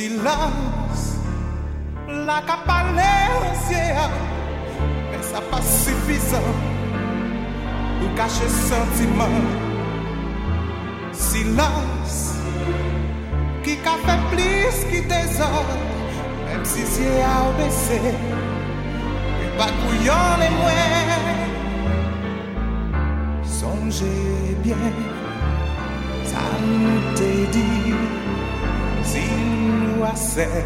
silans La ka pale ansye a Men sa pa sufizan Ou kache sentiman Silans Ki ka fe plis ki dezan Mem si zye a ou bese E pa kouyon le mwen Sonje bien Sa nou te di Si nous assez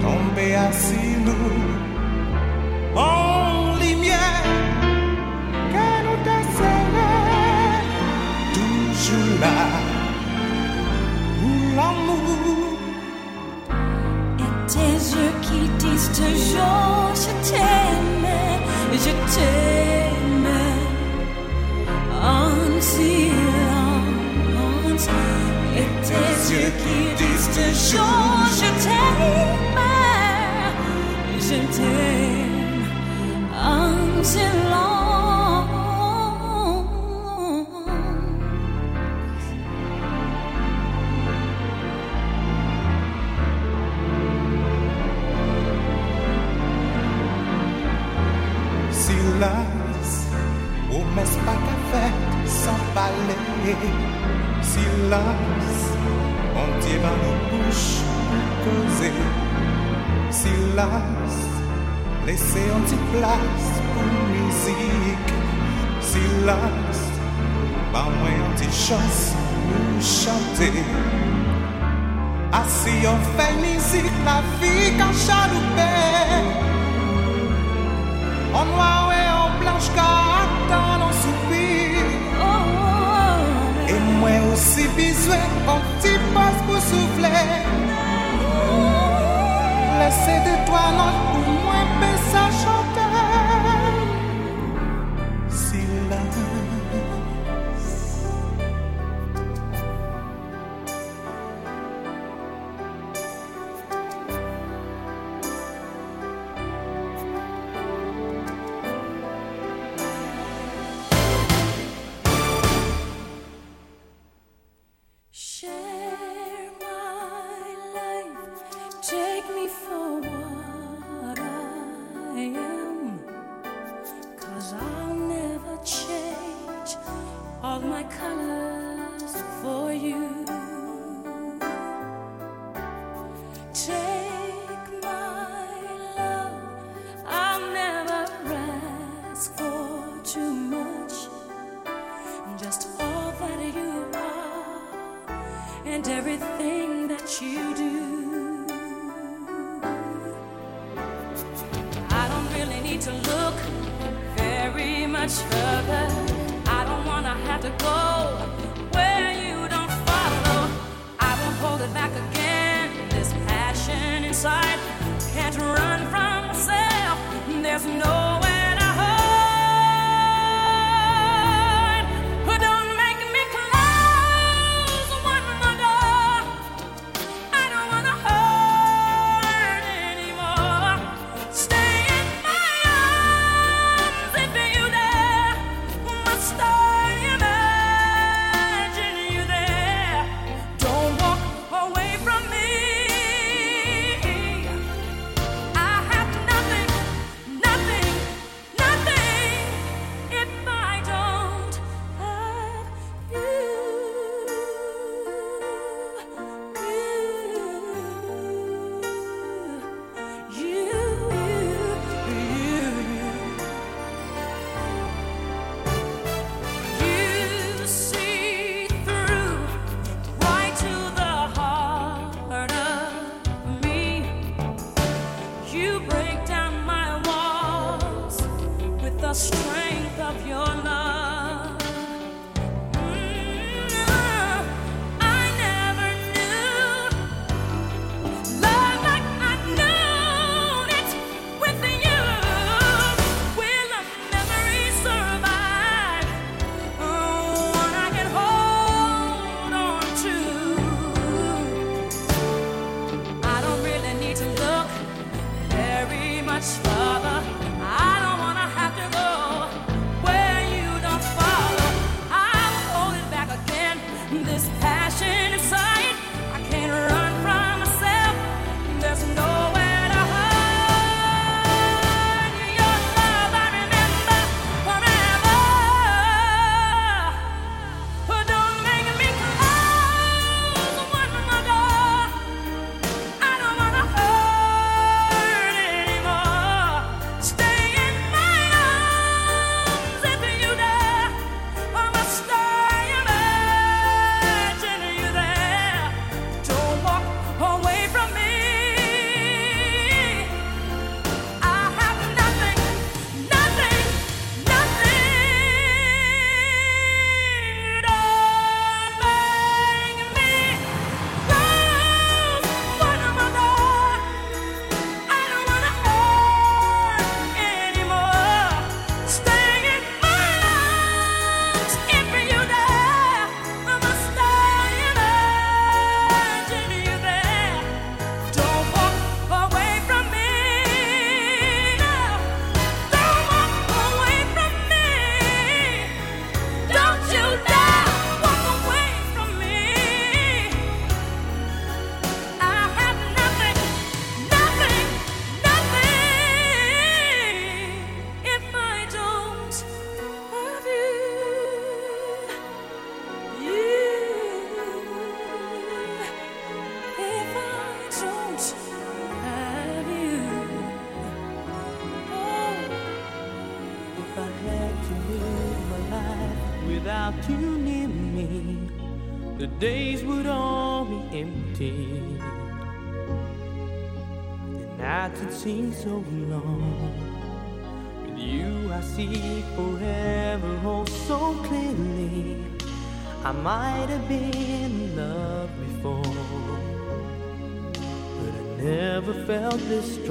Tomber assis nous En lumière Que nous desserrer Toujours là Pour l'amour Et tes yeux qui disent toujours je t'aime, Silas, lese an ti plas pou mizik Silas, ba mwen an ti chans pou chante Asi an fè mizik la fi ka chaloupe An wawe an blanj ka atan an soupi oh, oh, oh. E mwen osi bizwe an ti pas pou soufle Lese de to anot pou mwen pe sa chan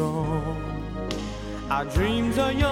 strong. Our dreams are young,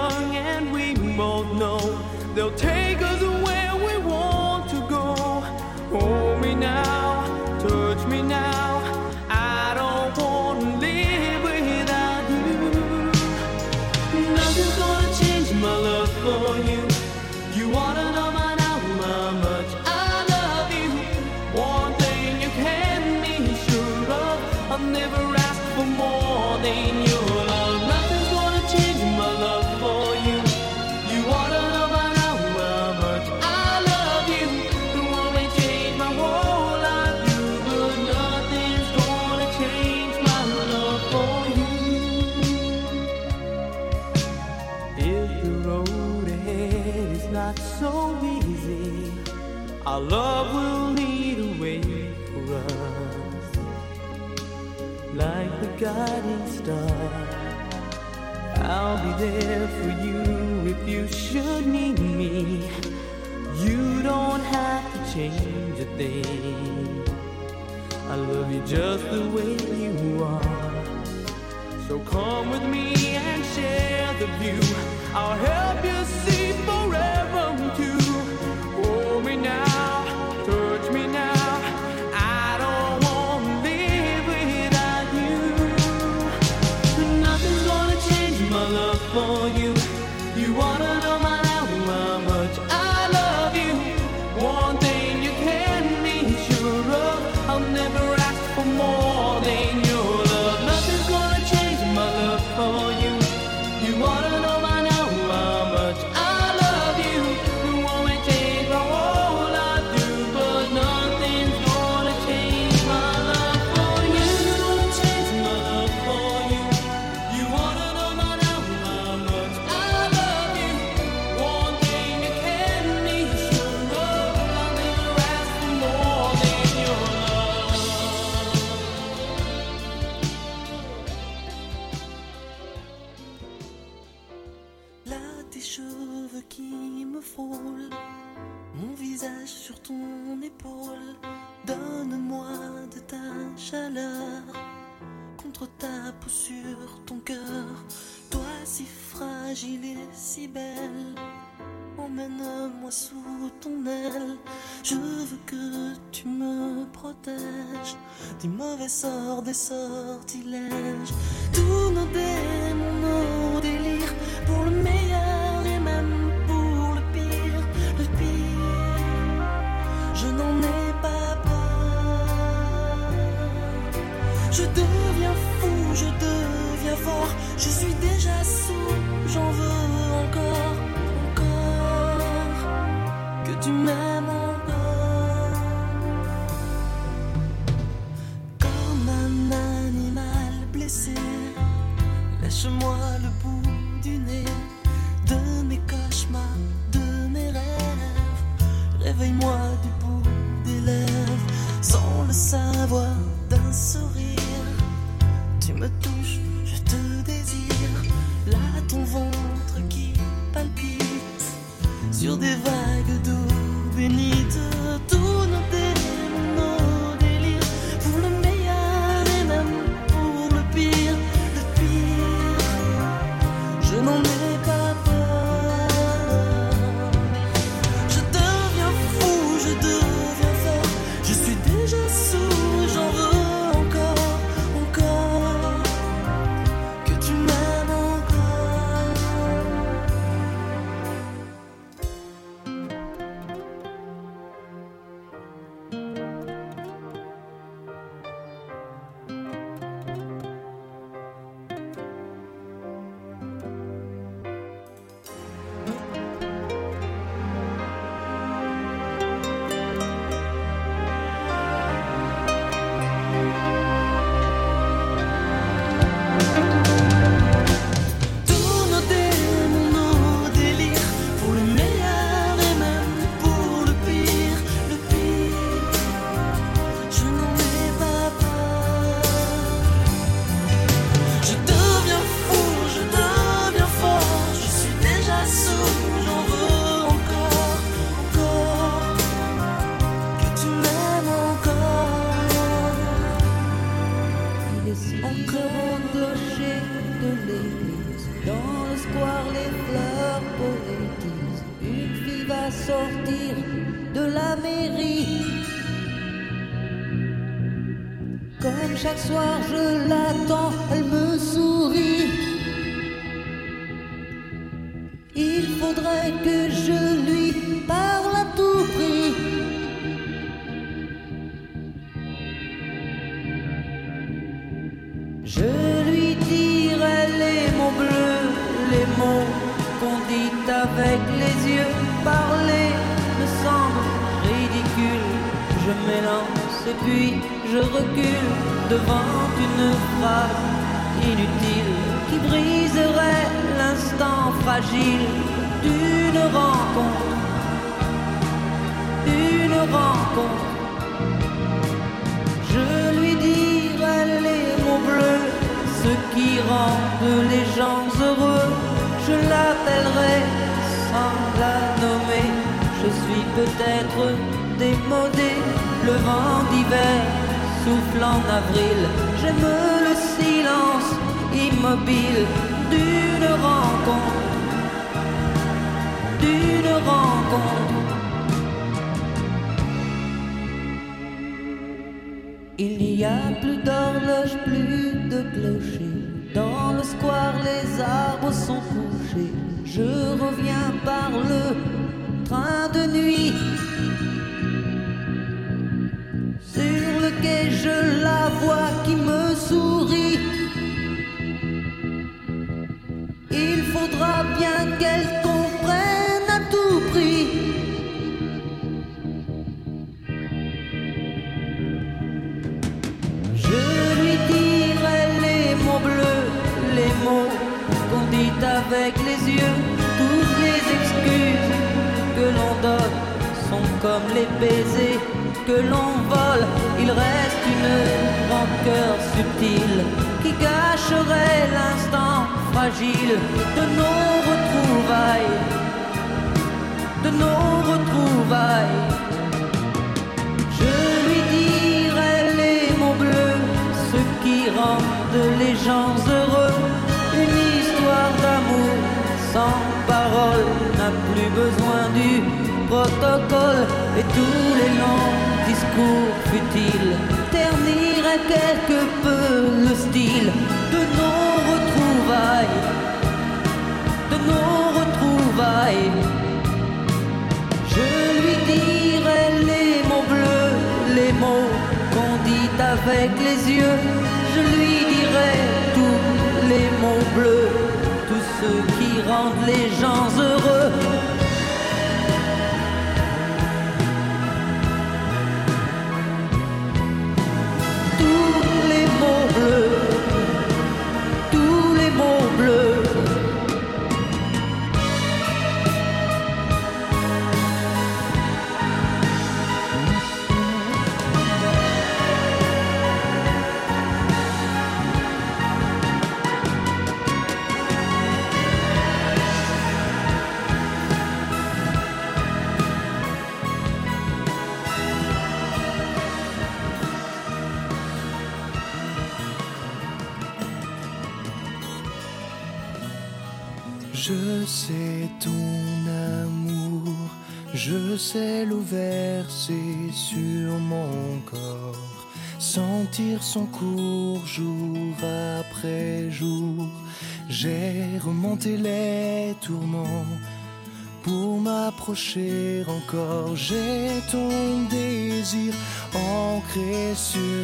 encore. J'ai ton désir ancré sur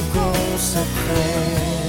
poco se.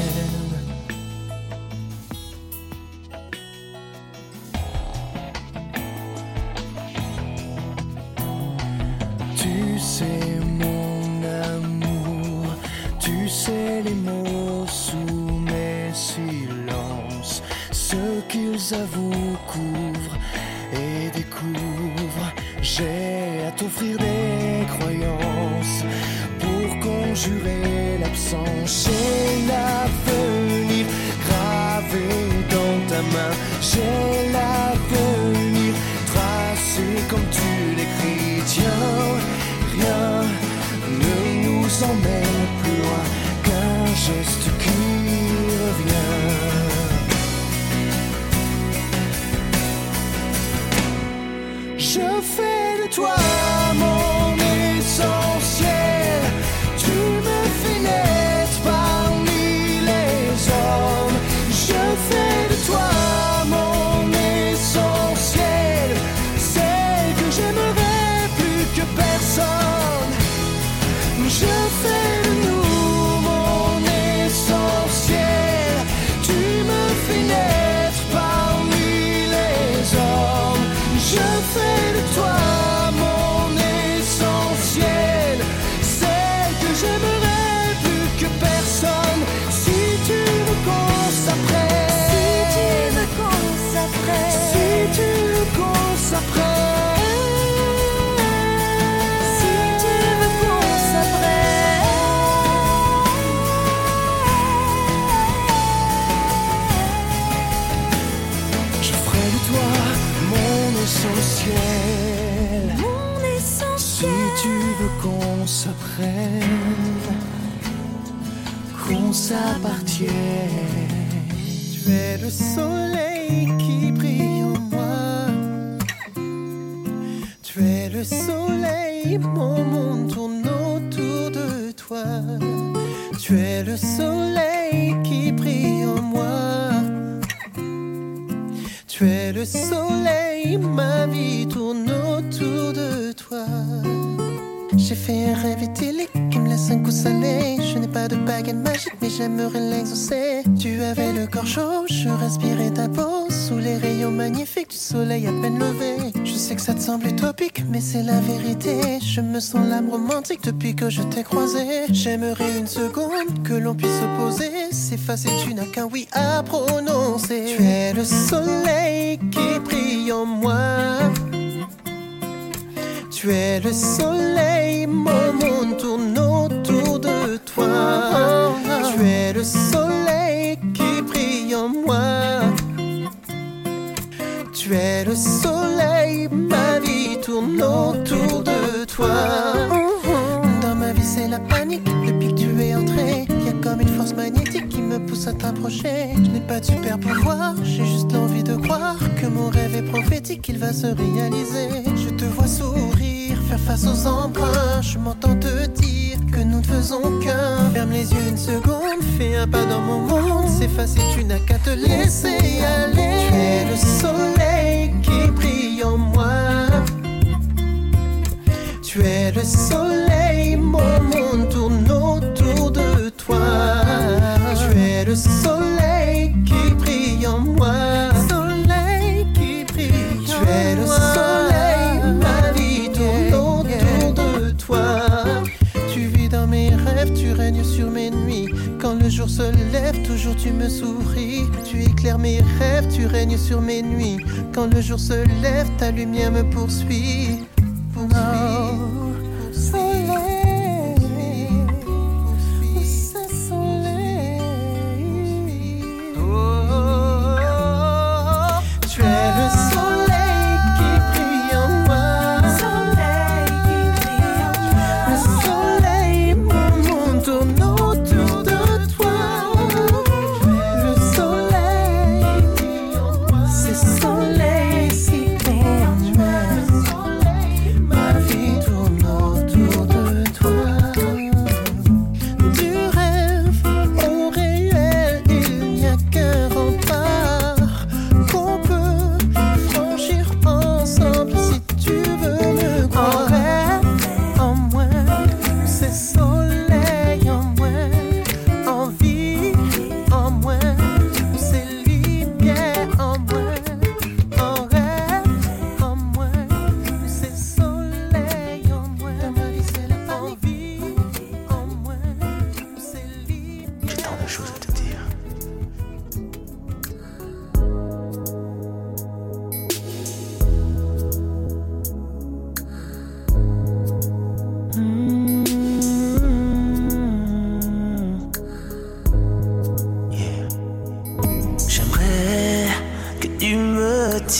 je fais Tu es le soleil qui brille en moi. Tu es le soleil, mon monde tourne autour de toi. Tu es le soleil qui brille en moi. Tu es le soleil, ma vie tourne autour de toi. J'ai fait rêver les laisse un coup salé. Je n'ai pas de baguette magique, mais j'aimerais l'exaucer. Tu avais le corps chaud, je respirais ta peau. Sous les rayons magnifiques du soleil à peine levé. Je sais que ça te semble utopique, mais c'est la vérité. Je me sens l'âme romantique depuis que je t'ai croisé. J'aimerais une seconde que l'on puisse se poser. Facile, tu n'as qu'un oui à prononcer. Tu es le soleil qui brille en moi. Tu es le soleil, mon monde tourne Tu es le soleil qui brille en moi. Tu es le soleil, ma vie tourne autour de toi. Dans ma vie, c'est la panique depuis que tu es entré. Y a comme une force magnétique qui me pousse à t'approcher. Je n'ai pas de super pouvoir, j'ai juste l'envie de croire que mon rêve est prophétique, il va se réaliser. Je te vois sourire, faire face aux embruns. Je m'entends te dire que nous ne faisons qu'un. Ferme les yeux une seconde, fais un pas dans mon monde. C'est facile, tu n'as qu'à te laisser aller. Tu es le soleil qui brille en moi. Tu es le soleil, mon monde tourne autour de toi. Tu es le soleil jour se lève, toujours tu me souris. Tu éclaires mes rêves, tu règnes sur mes nuits. Quand le jour se lève, ta lumière me poursuit. Poursuit. Soleil,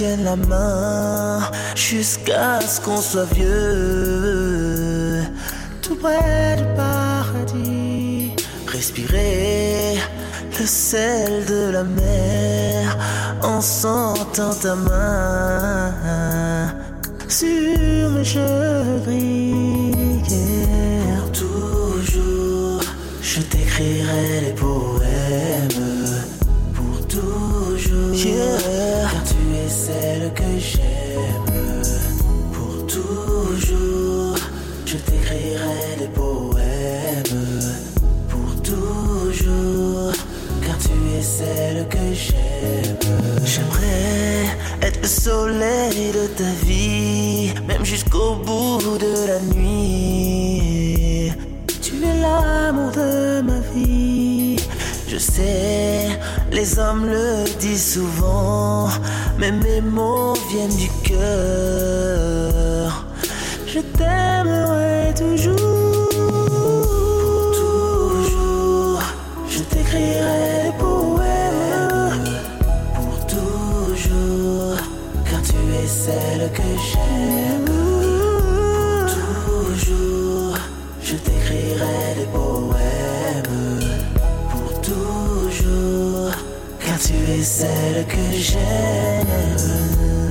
la main jusqu'à ce qu'on soit vieux, tout près du paradis. Respirer le sel de la mer en sentant ta main sur mes cheveux. Les hommes le disent souvent, mais mes mots viennent du cœur. Tu es celle que j'aime.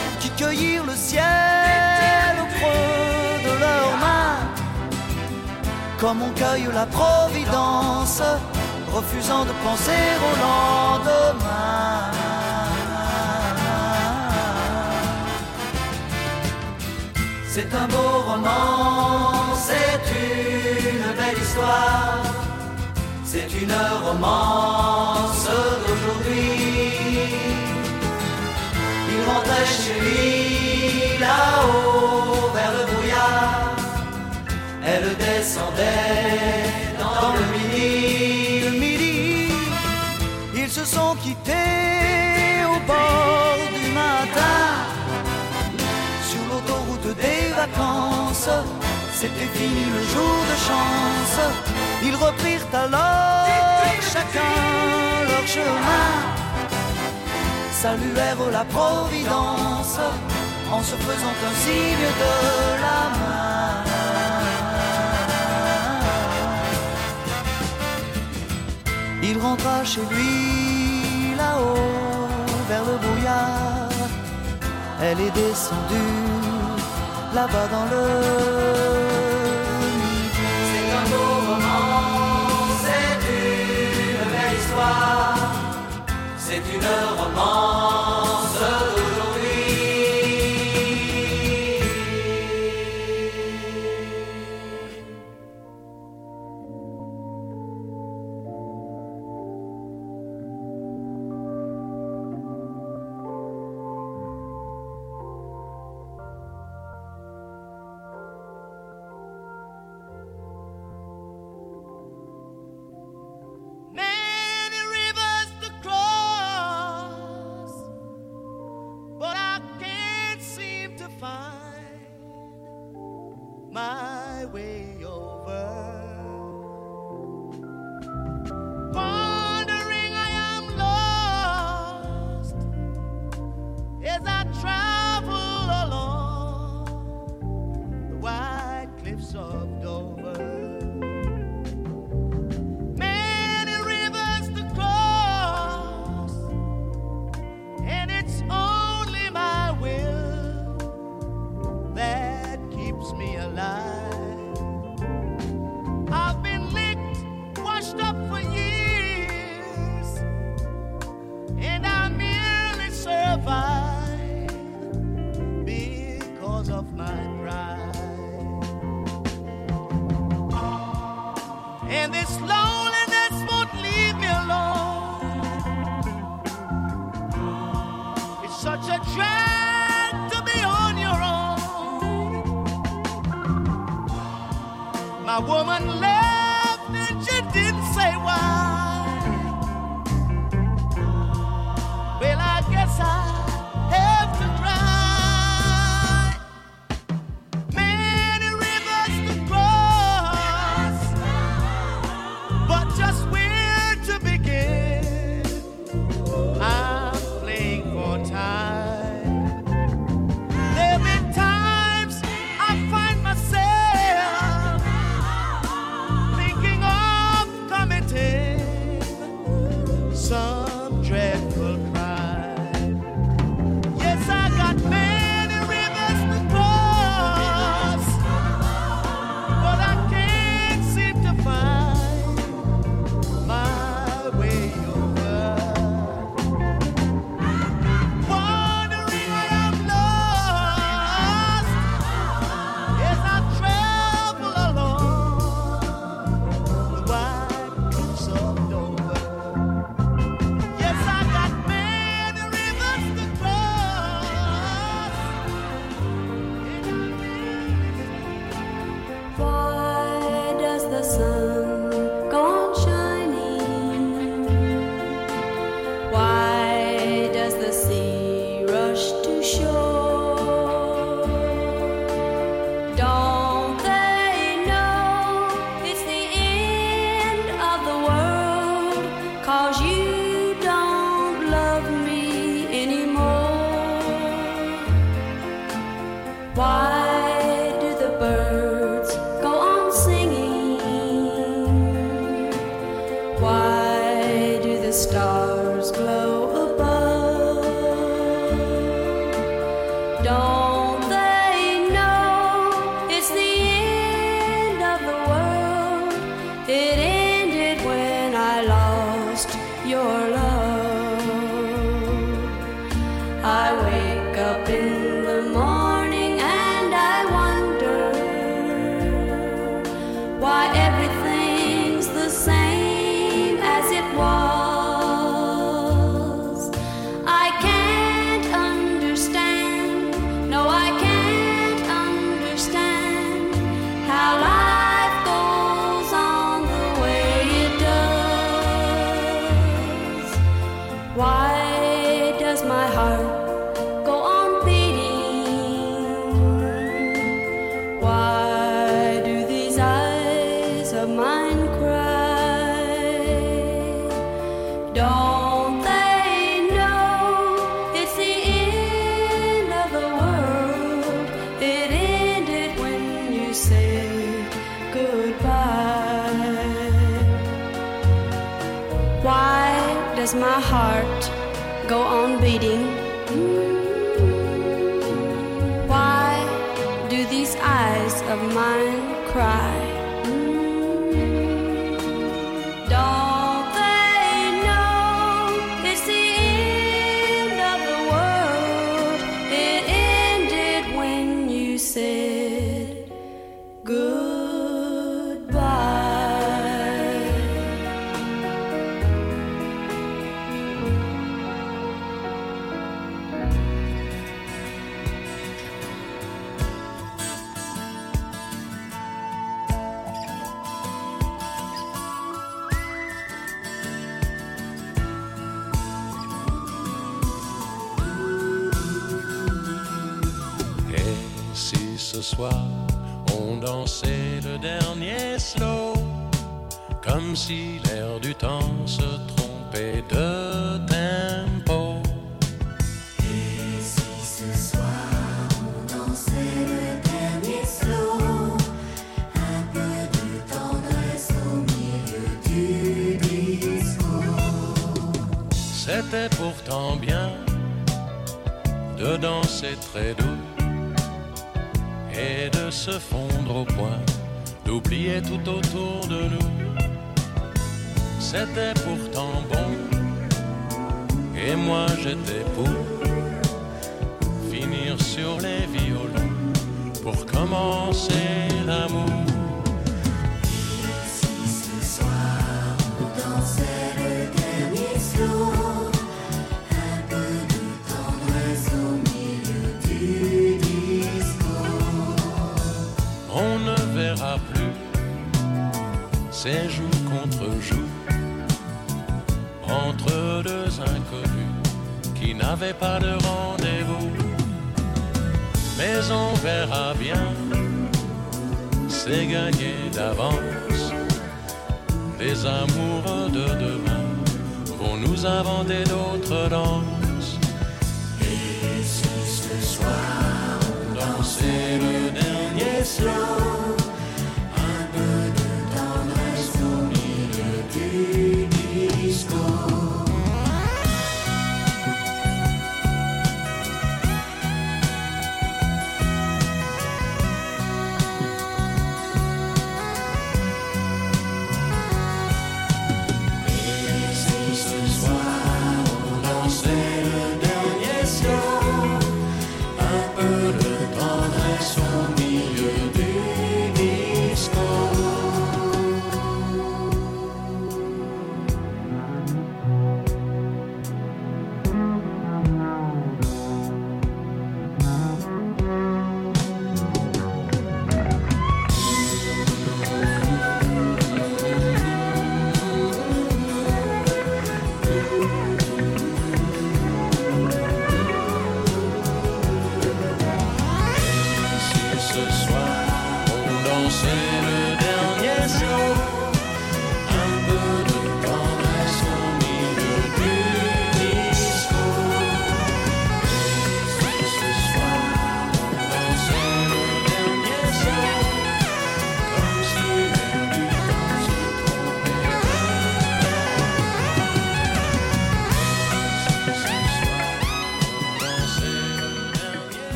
qui cueillirent le ciel au creux de leurs mains, comme on cueille la providence, refusant de penser au lendemain. C'est un beau roman, c'est une belle histoire, c'est une romance d'aujourd'hui. Il rentrait chez lui là-haut vers le brouillard. Elle descendait dans le midi. Le midi, ils se sont quittés au bord du matin. Sur l'autoroute des vacances, c'était fini le jour de chance. Ils reprirent alors chacun leur chemin saluèrent la Providence en se faisant un signe de la main. Il rentra chez lui là-haut vers le brouillard. Elle est descendue là-bas dans le le roman.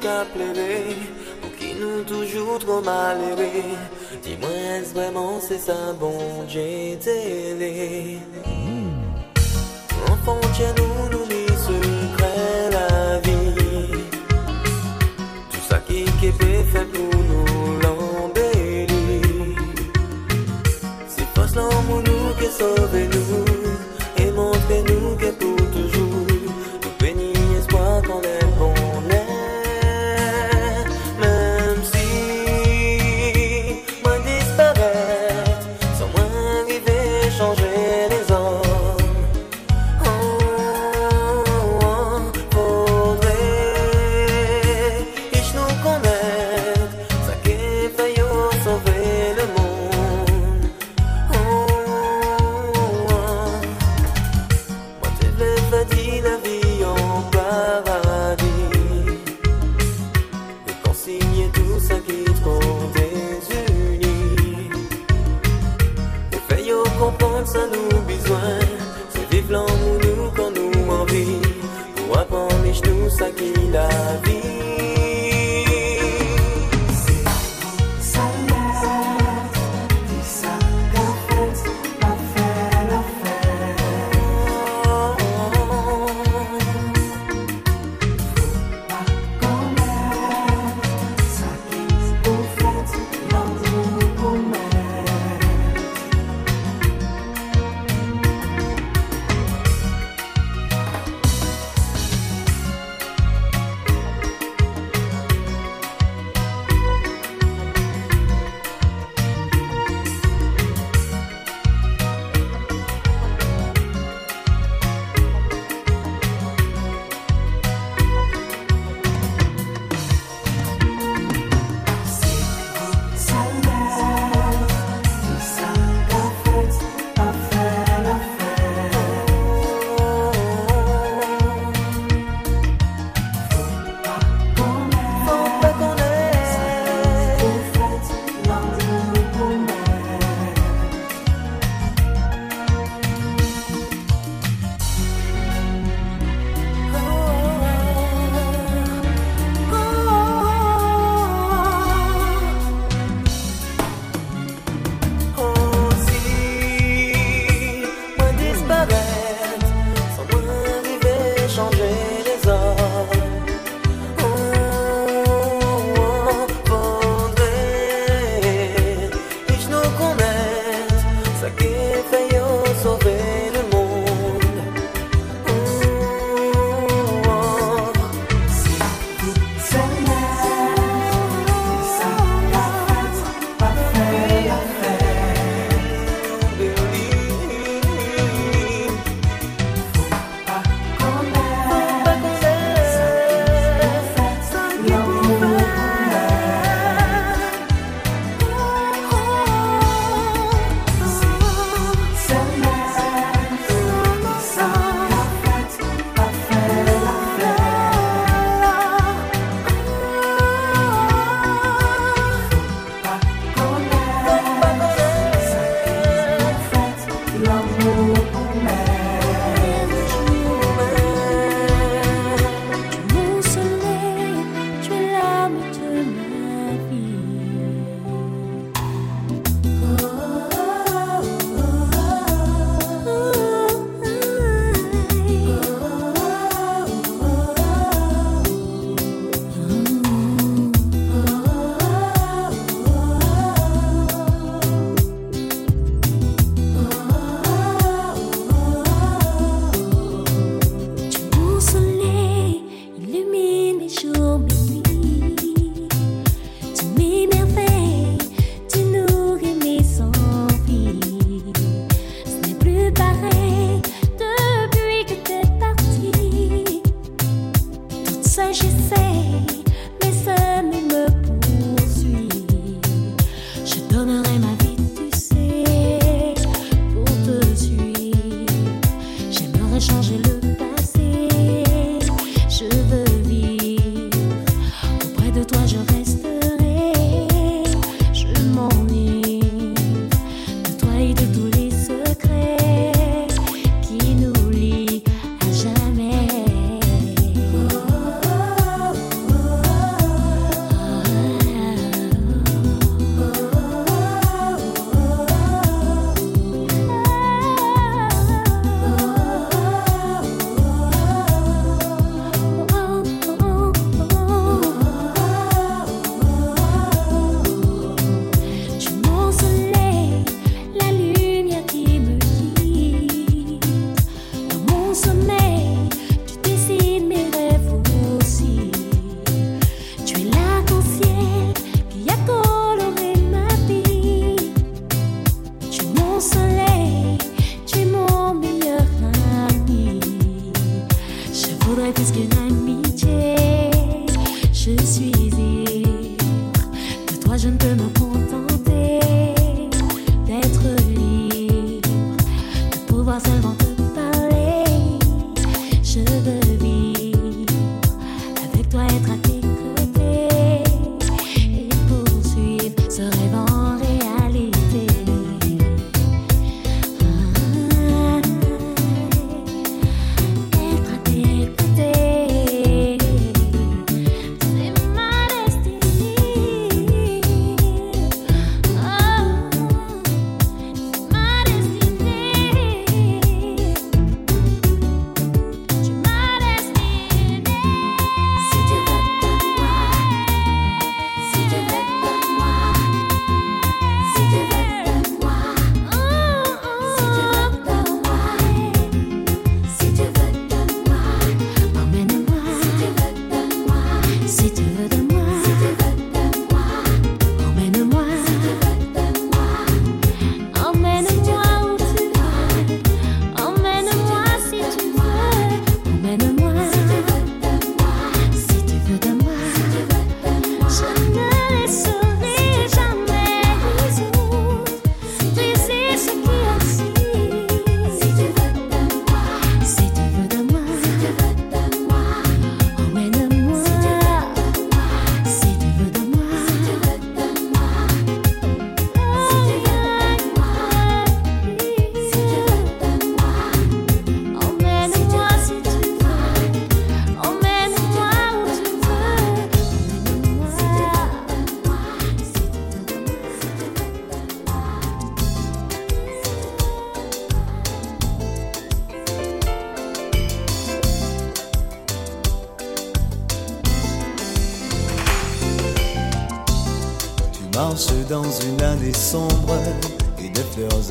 Pour qui nous toujours trop mal aimé Dis-moi est-ce vraiment c'est ça bon j'ai télé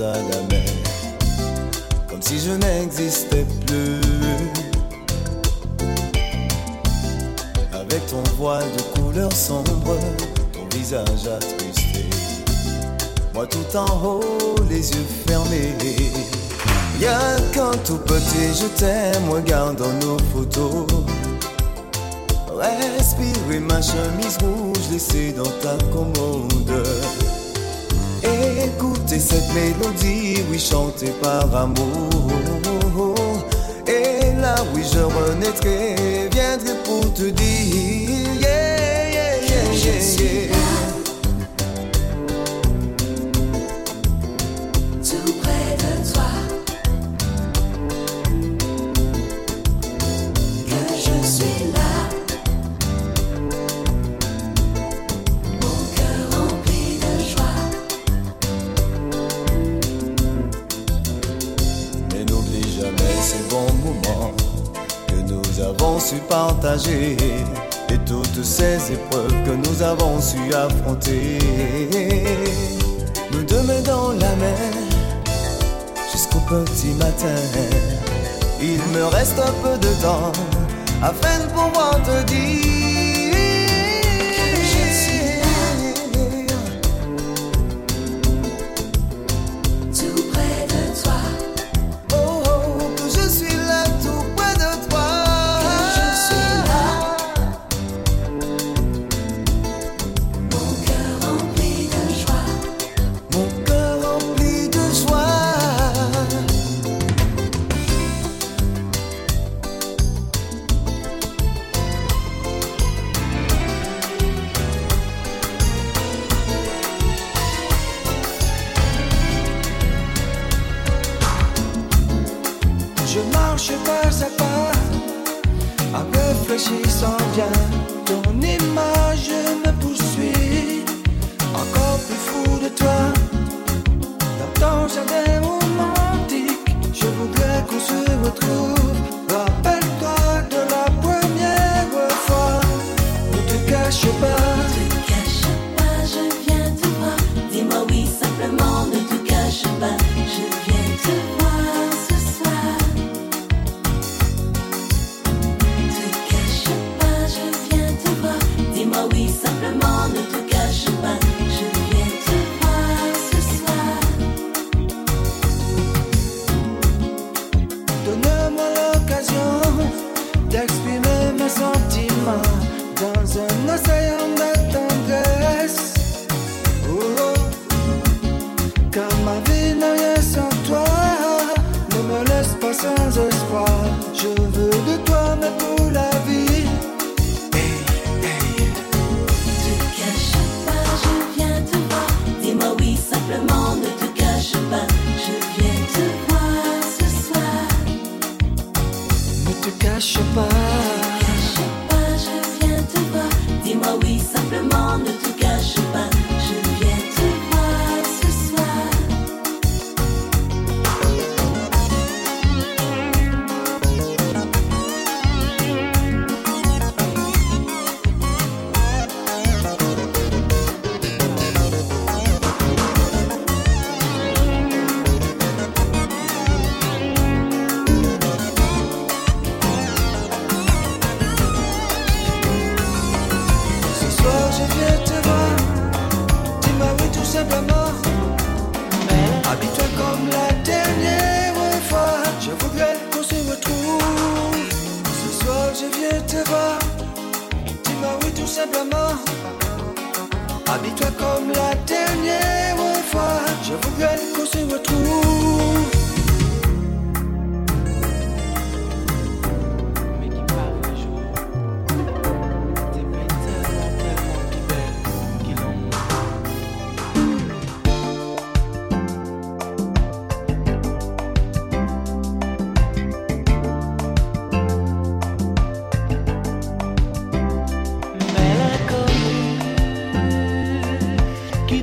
à la mer, comme si je n'existais plus. Avec ton voile de couleur sombre, ton visage attristé, moi tout en haut, les yeux fermés. Y'a qu'en tout petit, je t'aime, regarde dans nos photos. Respire ma chemise rouge laissée dans ta commode. Mélodie, oui, chantée par amour. Et là, oui, je renaîtrai, viendrai pour te dire. ces épreuves que nous avons su affronter. Nous deux dans la mer jusqu'au petit matin. Il me reste un peu de temps afin de pouvoir te dire.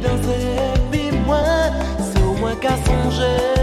danser, puis moi, c'est au moins qu'à songer.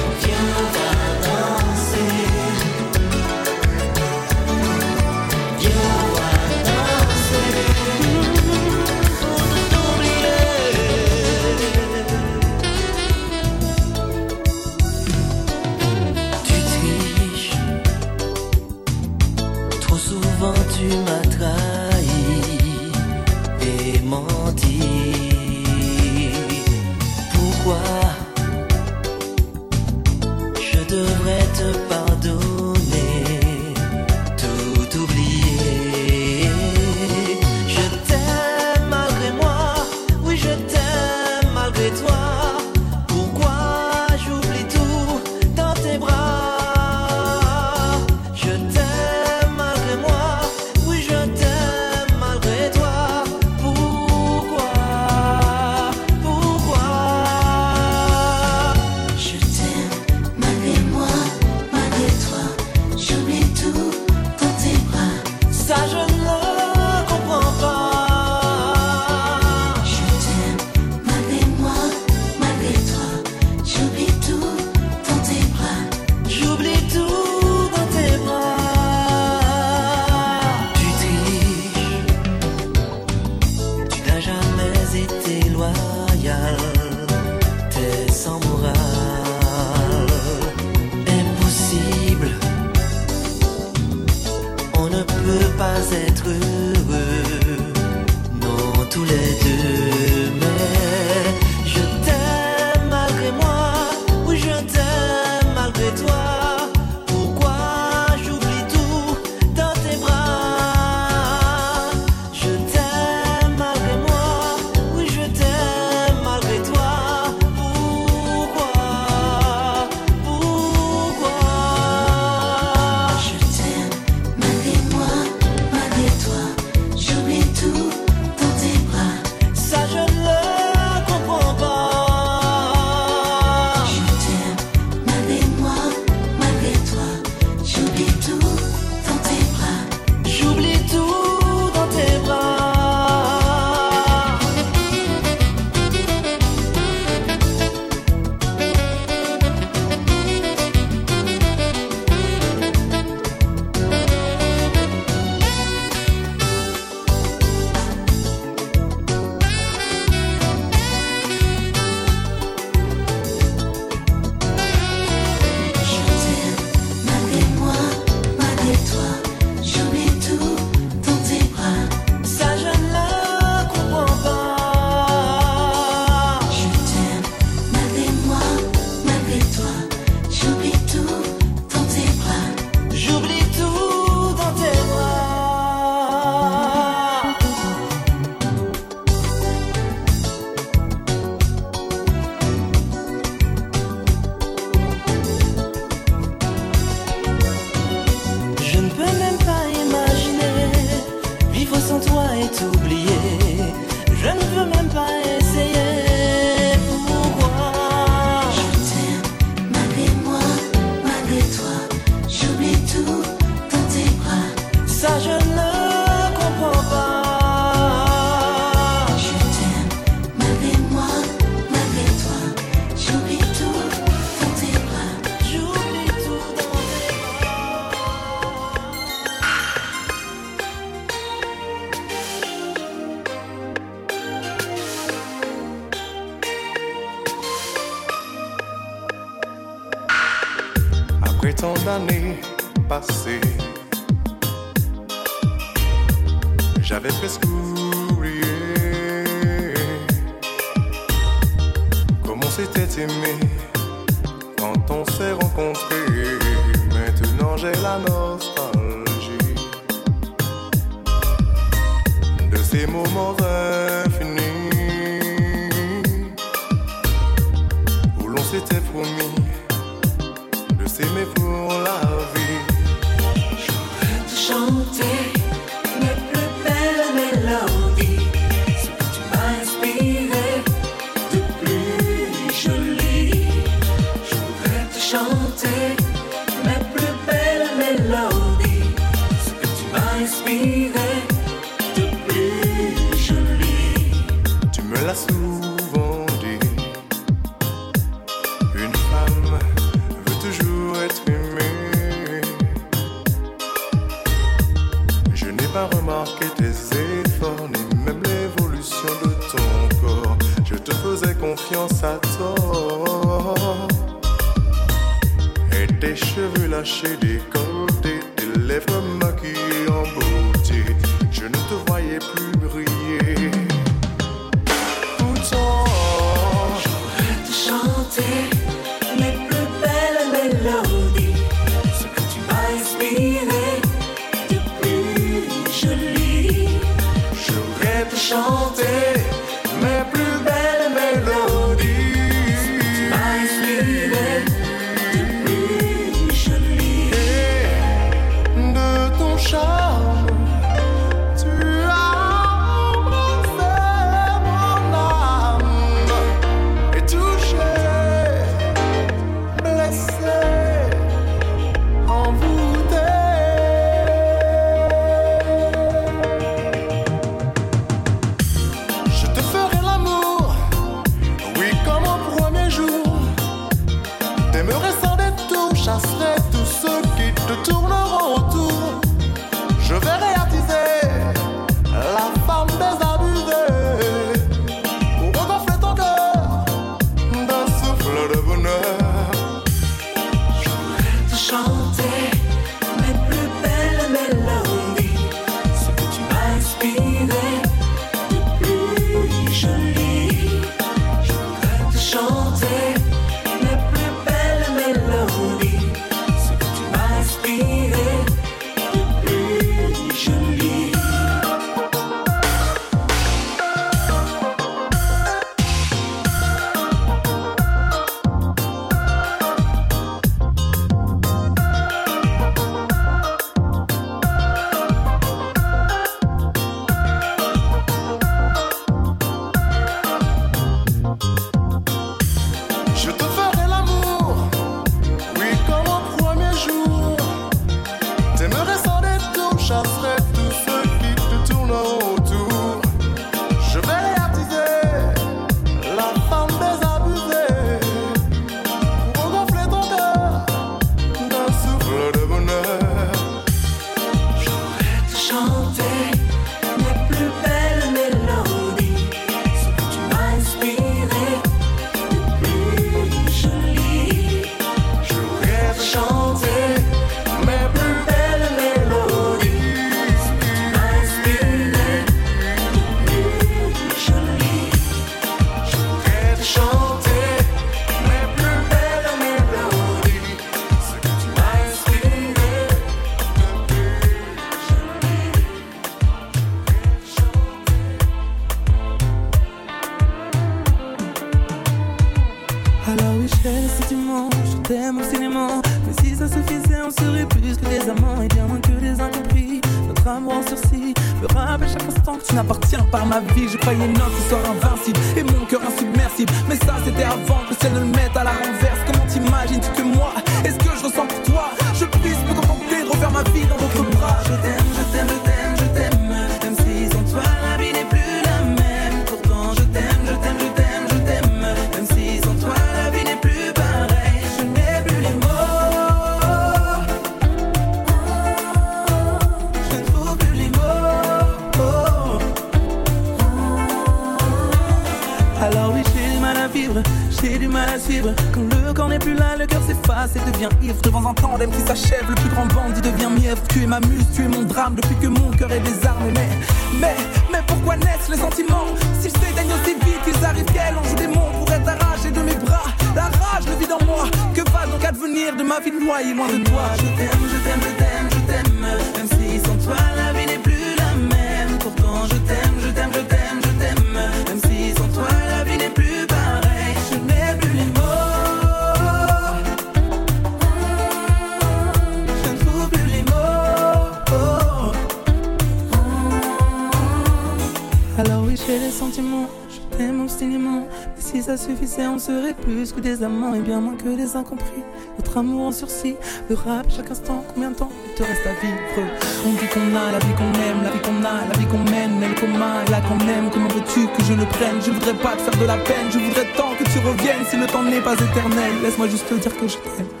Le rap, chaque instant, combien de temps il te reste à vivre? On dit qu'on a la vie qu'on aime, la vie qu'on a, la vie qu'on mène, mais le commun là qu'on aime. Comment veux-tu que je le prenne? Je voudrais pas te faire de la peine, je voudrais tant que tu reviennes si le temps n'est pas éternel. Laisse-moi juste te dire que je t'aime.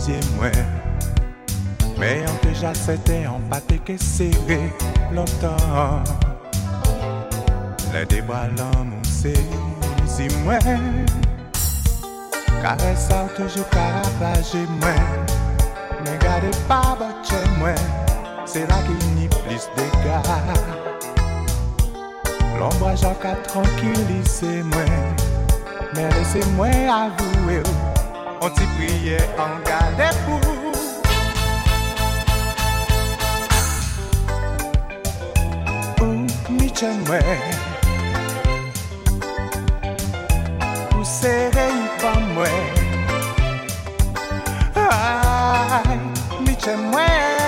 zye mwen Mè yon deja sete an pate ke sere lontan Le debra lan moun se zi mwen Kare sa ou toujou karavaje mwen Mè gade pa bache mwen Se la ki ni plis dega L'ombraj an ka tranquilise mwen Mè lese mwen avoue ou on t'y priait en garde pour. Mwen Ou sere yi pa mwen Ay, mi chen mwen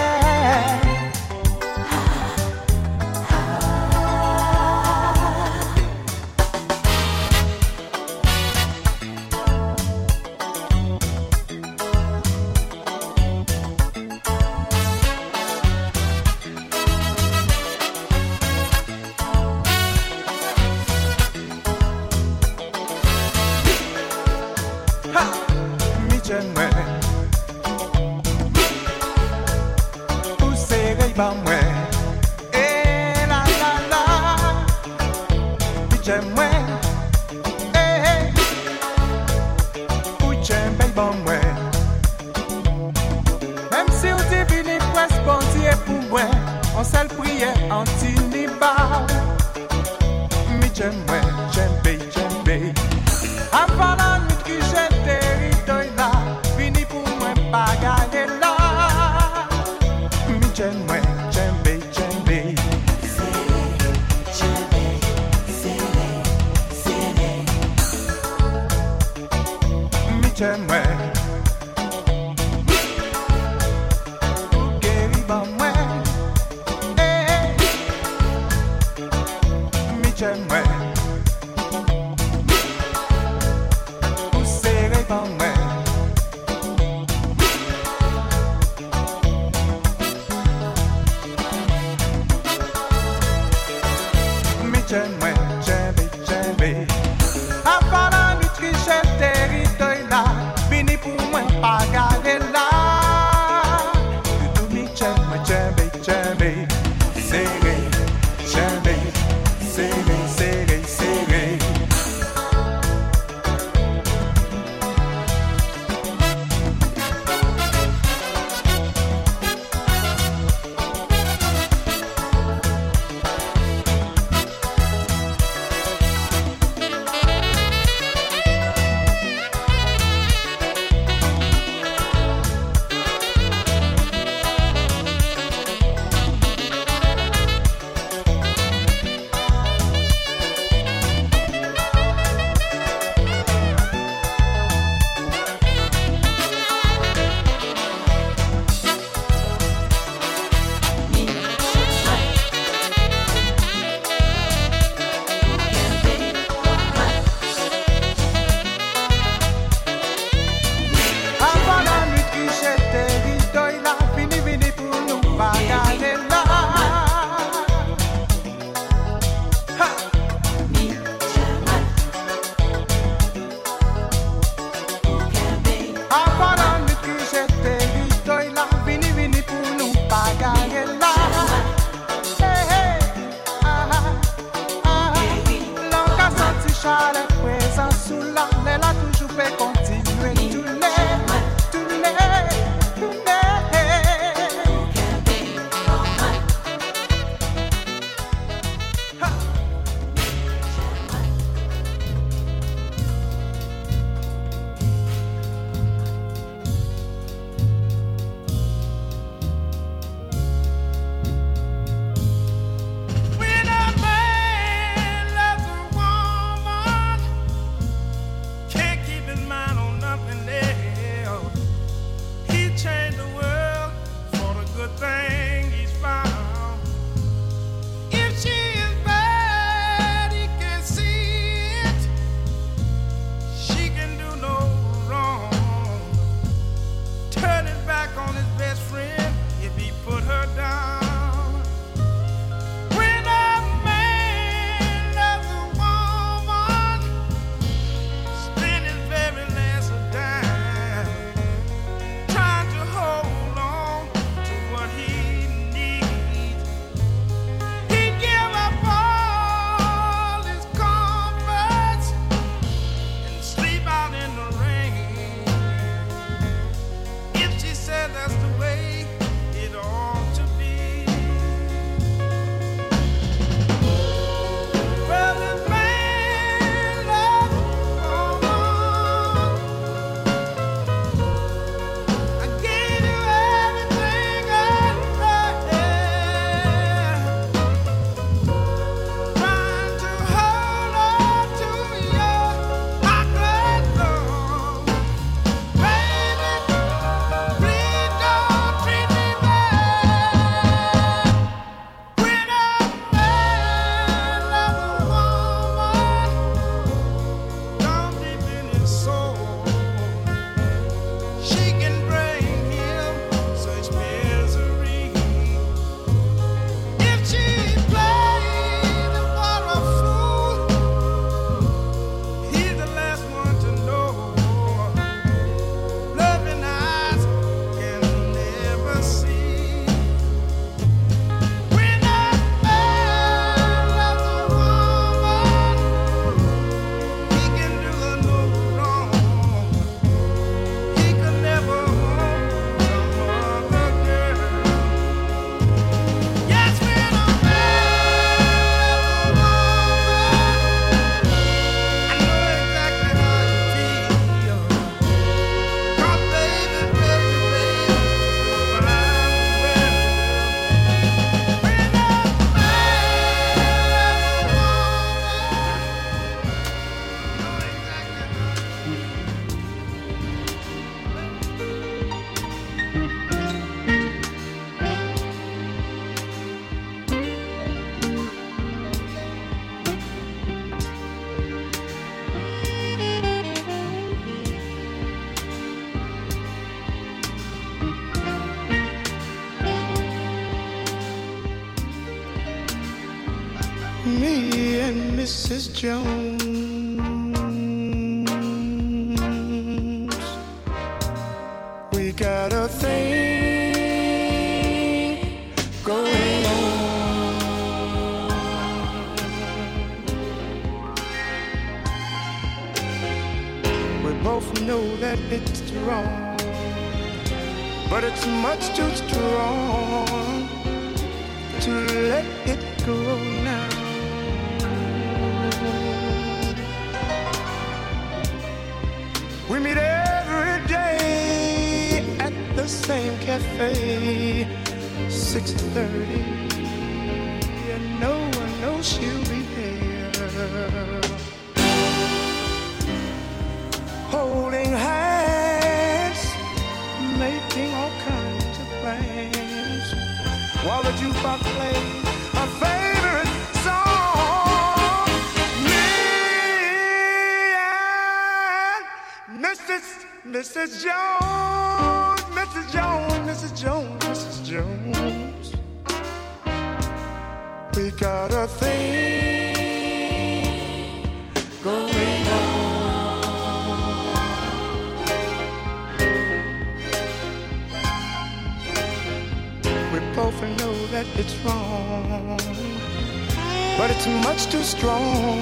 strong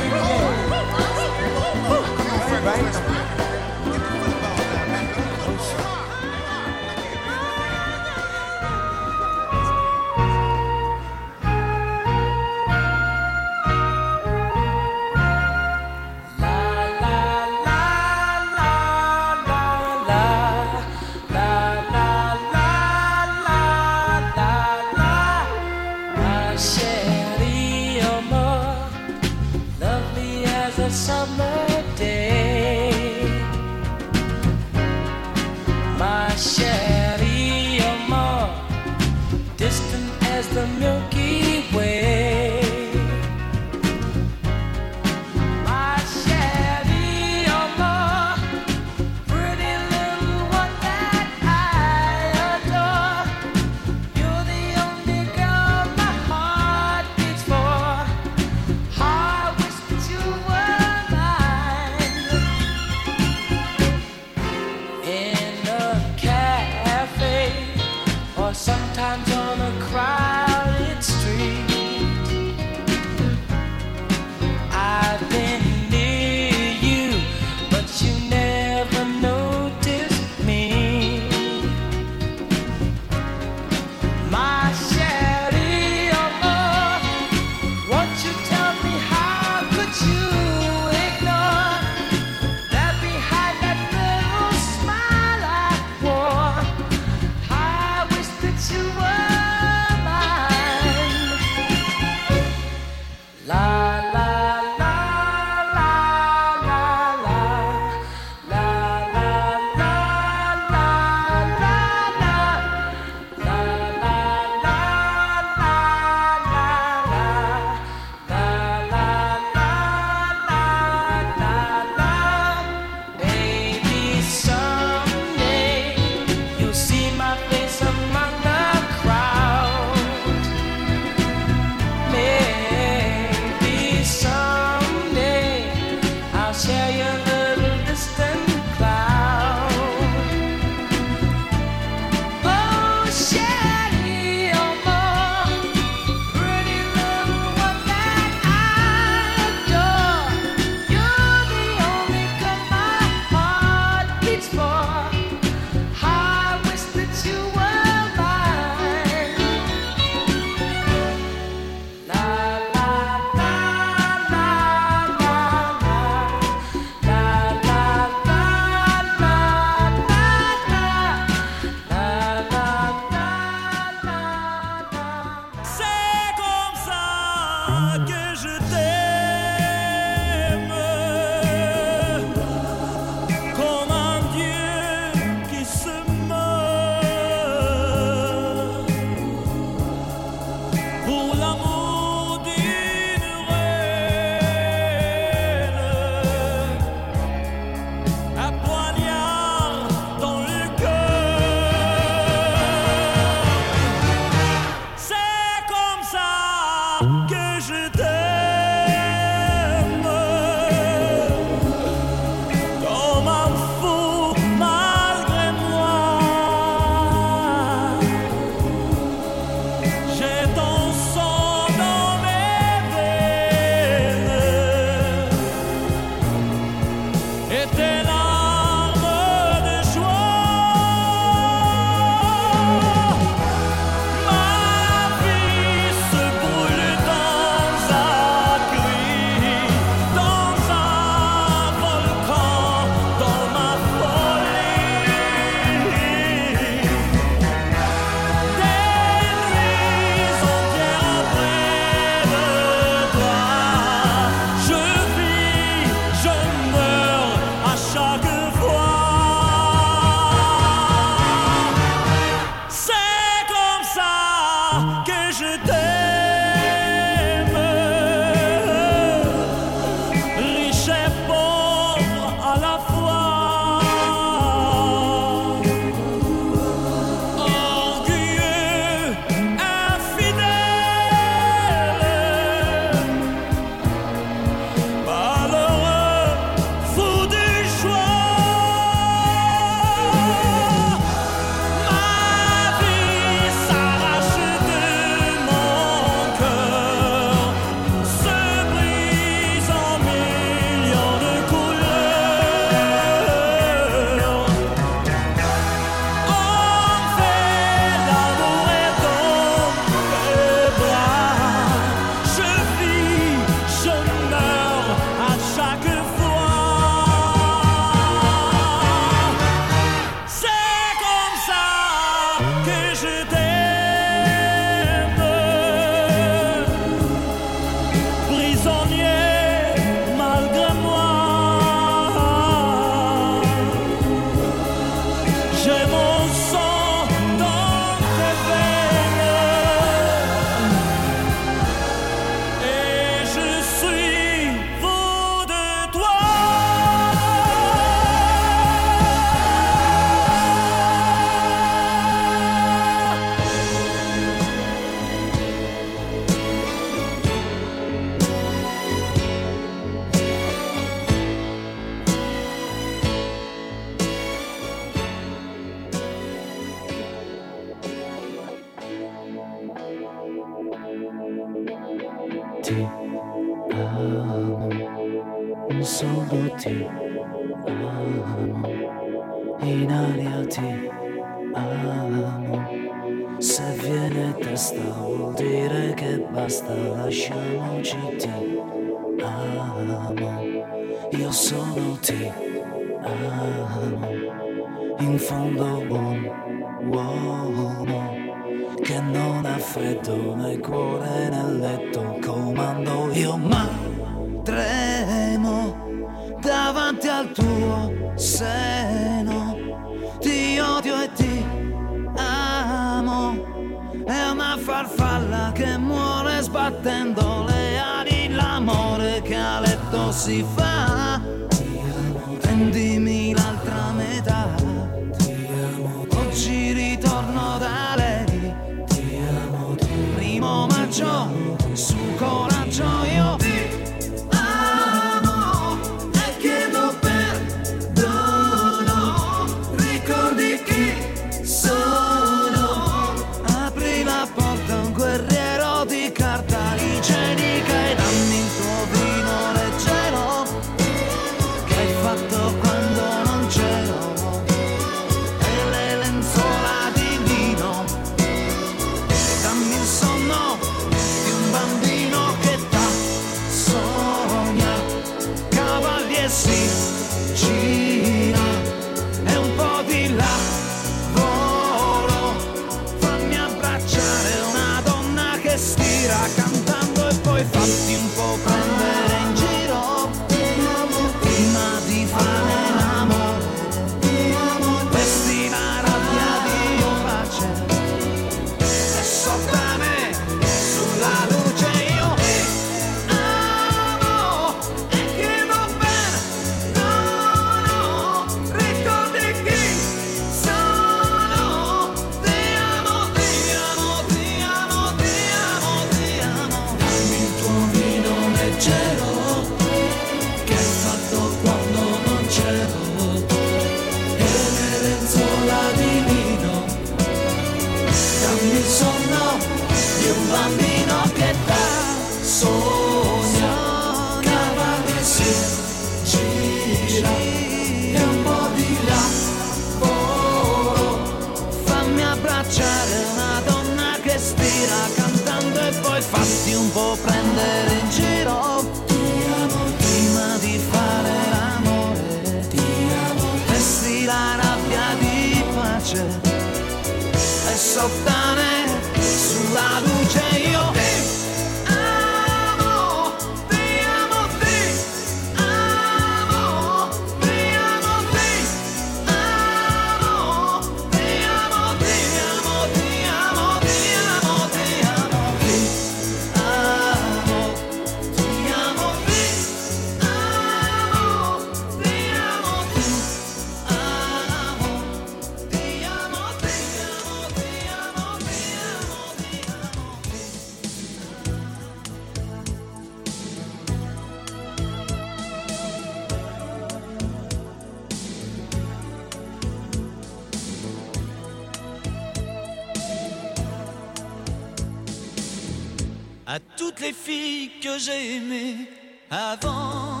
à toutes les filles que j'ai aimées avant,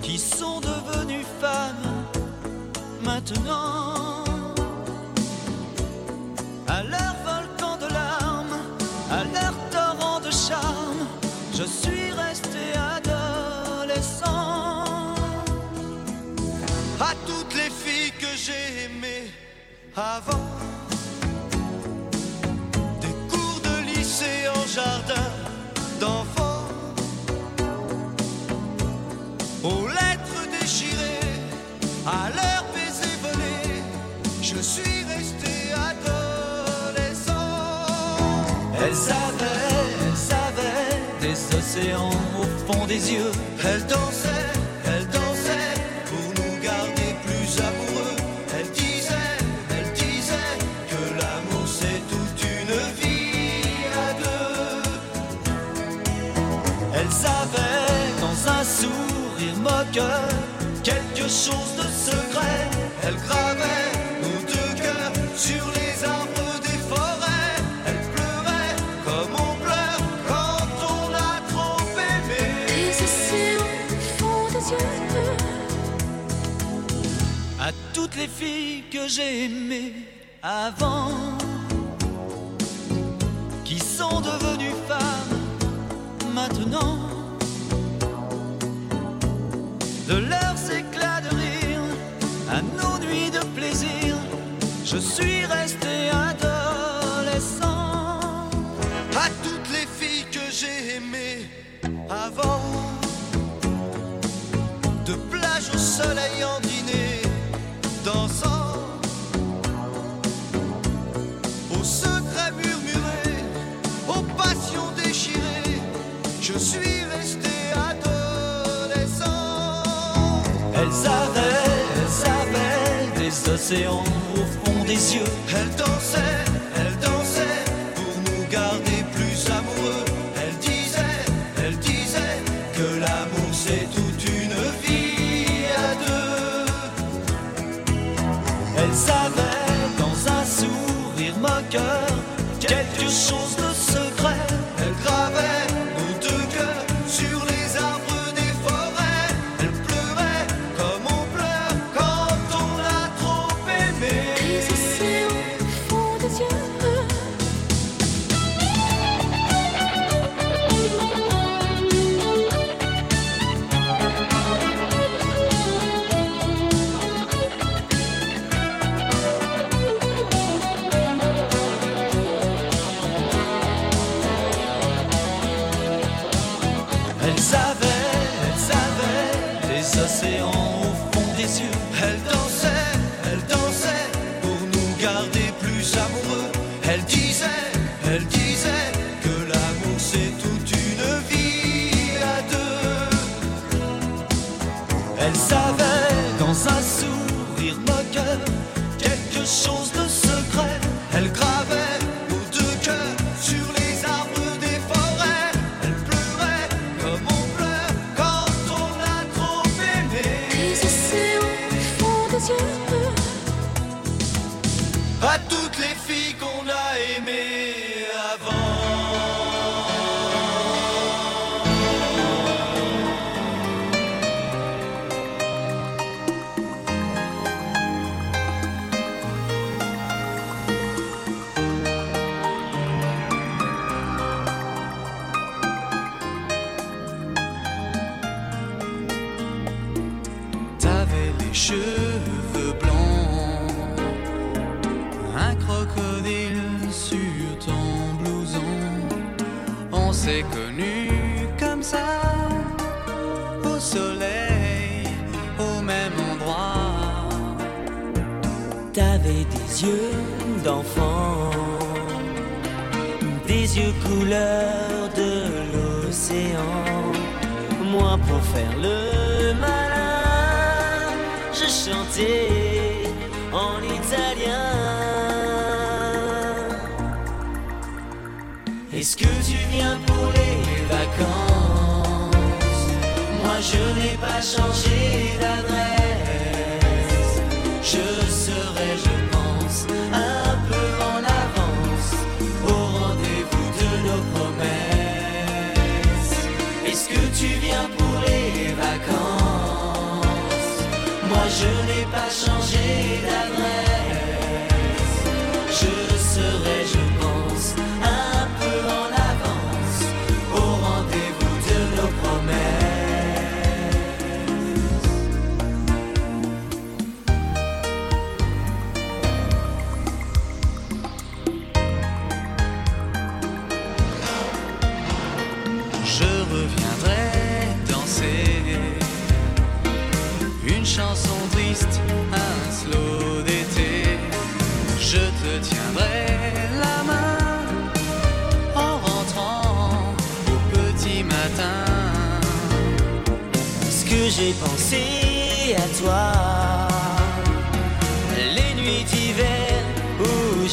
qui sont devenues femmes maintenant, à leur volcan de larmes, à leur torrent de charme, je suis resté adolescent. À toutes les filles que j'ai aimées avant. jardin d'enfants aux lettres déchirées, à leurs baisers volés, je suis resté adolescent. Elle savait, elle savait des océans au fond des yeux, elle dansait. les filles que j'ai aimées avant, qui sont devenues femmes maintenant, de leurs éclats de rire à nos nuits de plaisir, je suis resté. les au fond des yeux. Elle dansait, elle dansait pour nous garder plus amoureux. Elle disait, elle disait que l'amour c'est toute une vie à deux. Elle savait dans un sourire moqueur quelque chose de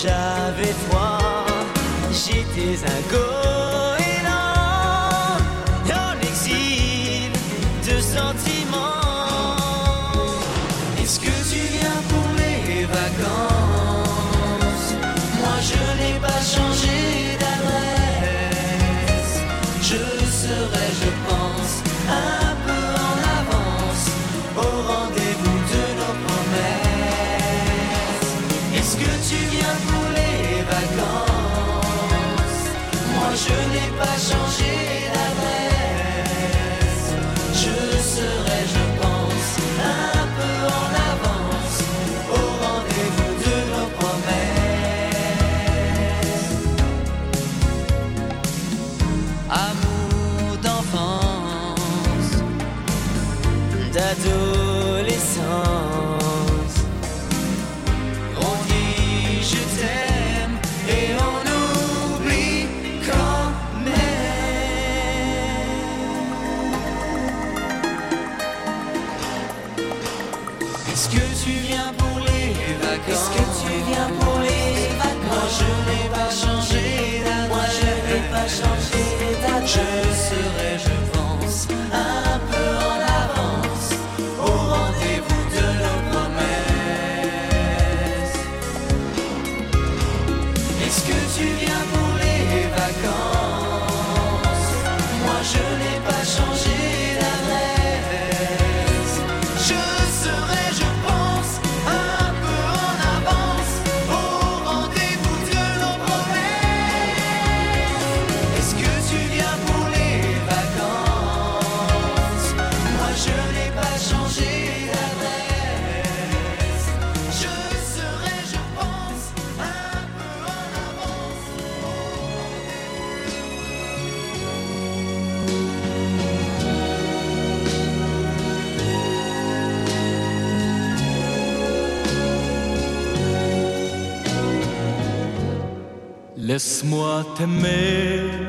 j'avais froid, j'étais un goéland Laisse-moi t'aimer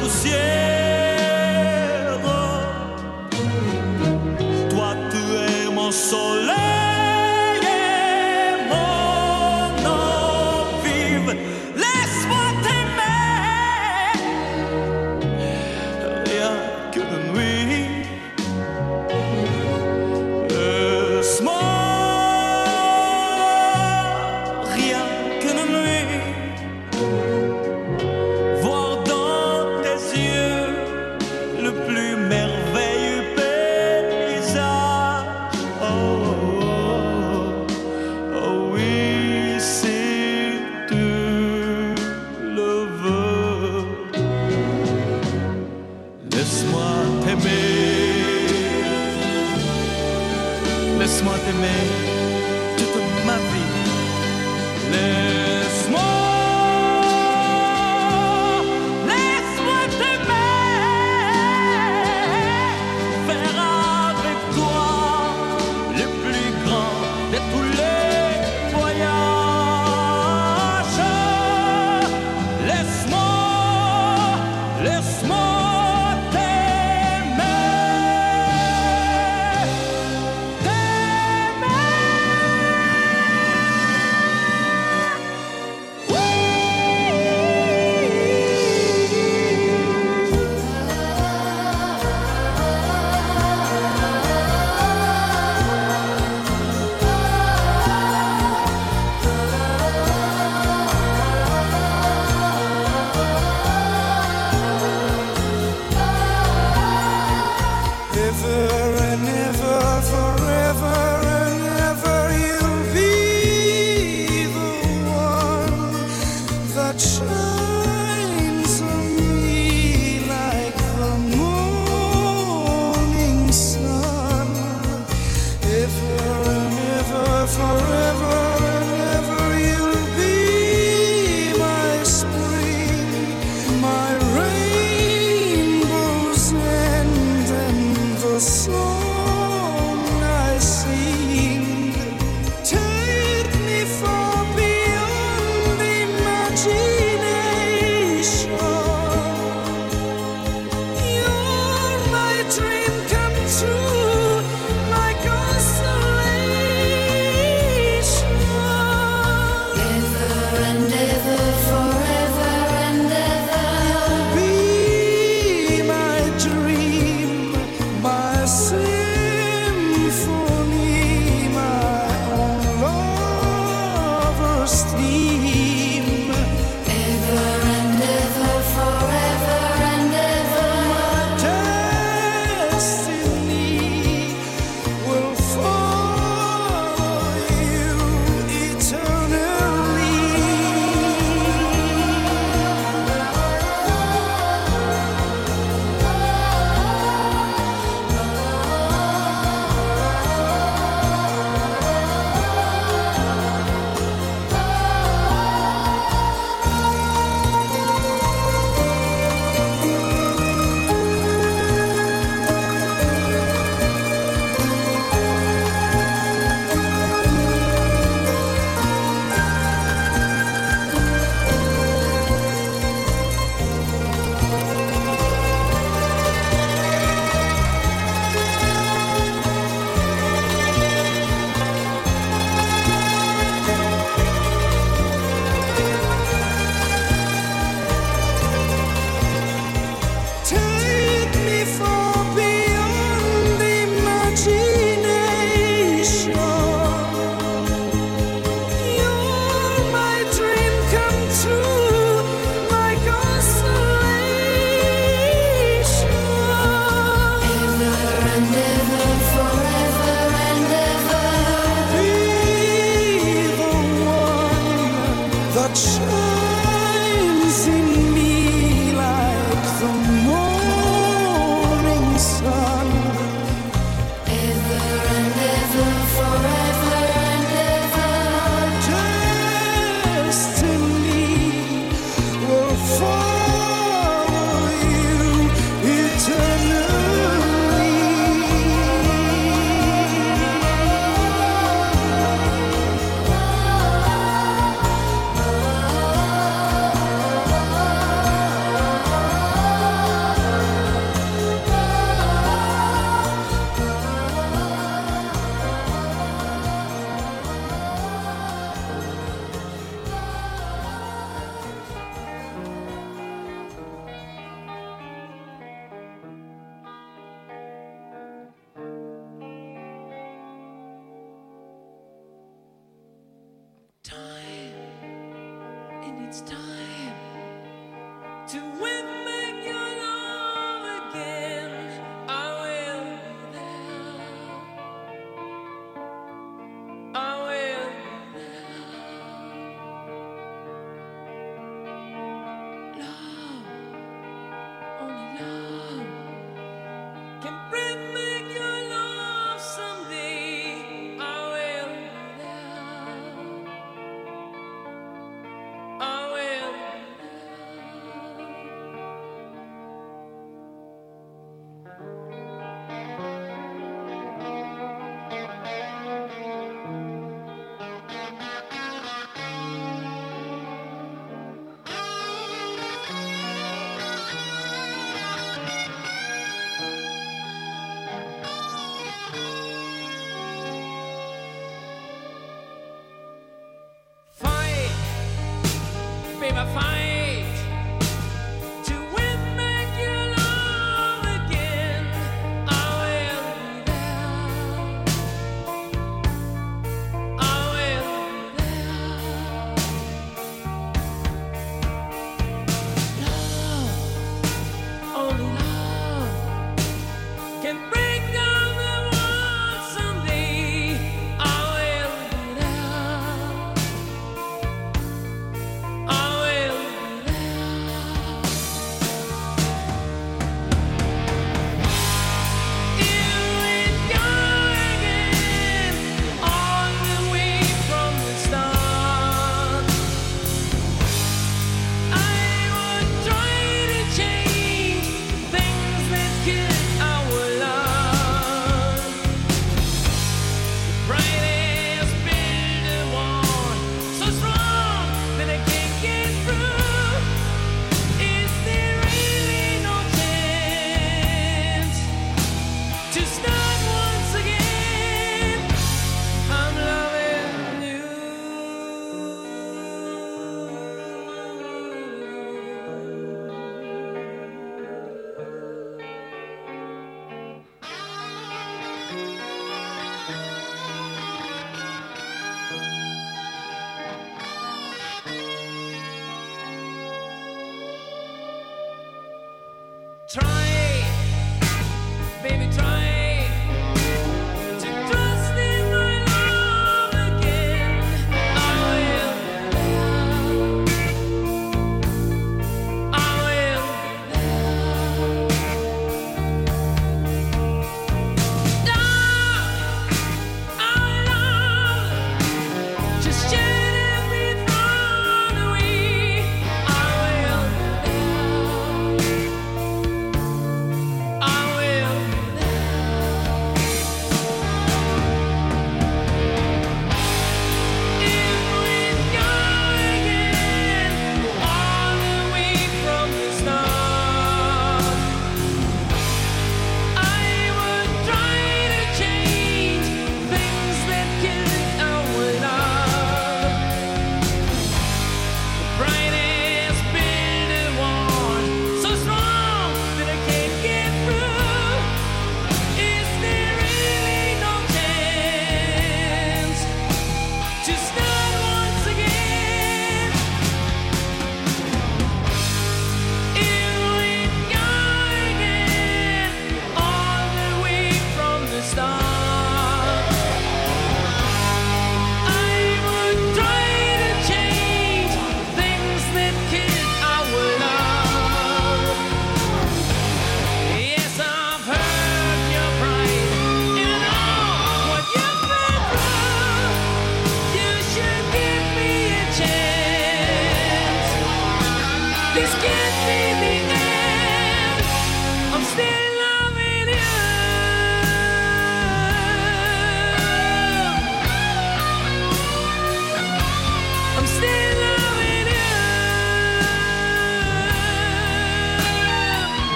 de la